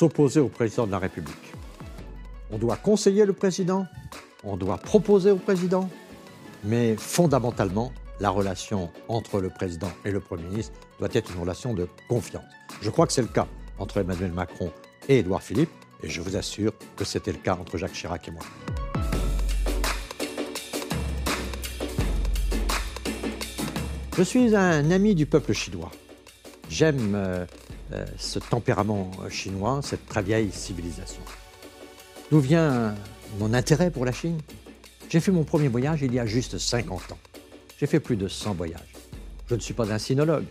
s'opposer au président de la République. On doit conseiller le président, on doit proposer au président, mais fondamentalement, la relation entre le président et le Premier ministre doit être une relation de confiance. Je crois que c'est le cas entre Emmanuel Macron et Édouard Philippe, et je vous assure que c'était le cas entre Jacques Chirac et moi. Je suis un ami du peuple chinois. J'aime euh, ce tempérament chinois, cette très vieille civilisation. D'où vient mon intérêt pour la Chine? J'ai fait mon premier voyage il y a juste 50 ans. J'ai fait plus de 100 voyages. Je ne suis pas un sinologue,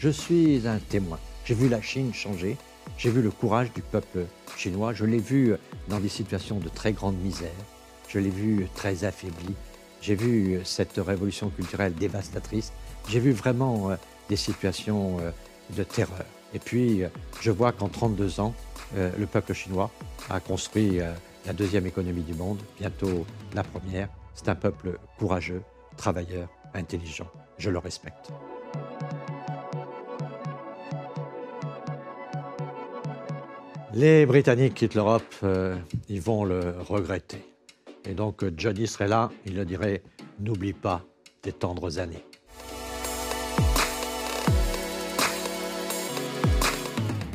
je suis un témoin. J'ai vu la Chine changer, j'ai vu le courage du peuple chinois, je l'ai vu dans des situations de très grande misère, je l'ai vu très affaibli, j'ai vu cette révolution culturelle dévastatrice, j'ai vu vraiment euh, des situations euh, de terreur. Et puis, euh, je vois qu'en 32 ans, le peuple chinois a construit la deuxième économie du monde, bientôt la première. C'est un peuple courageux, travailleur, intelligent. Je le respecte. Les Britanniques quittent l'Europe, ils vont le regretter. Et donc Johnny serait là, il le dirait, n'oublie pas tes tendres années.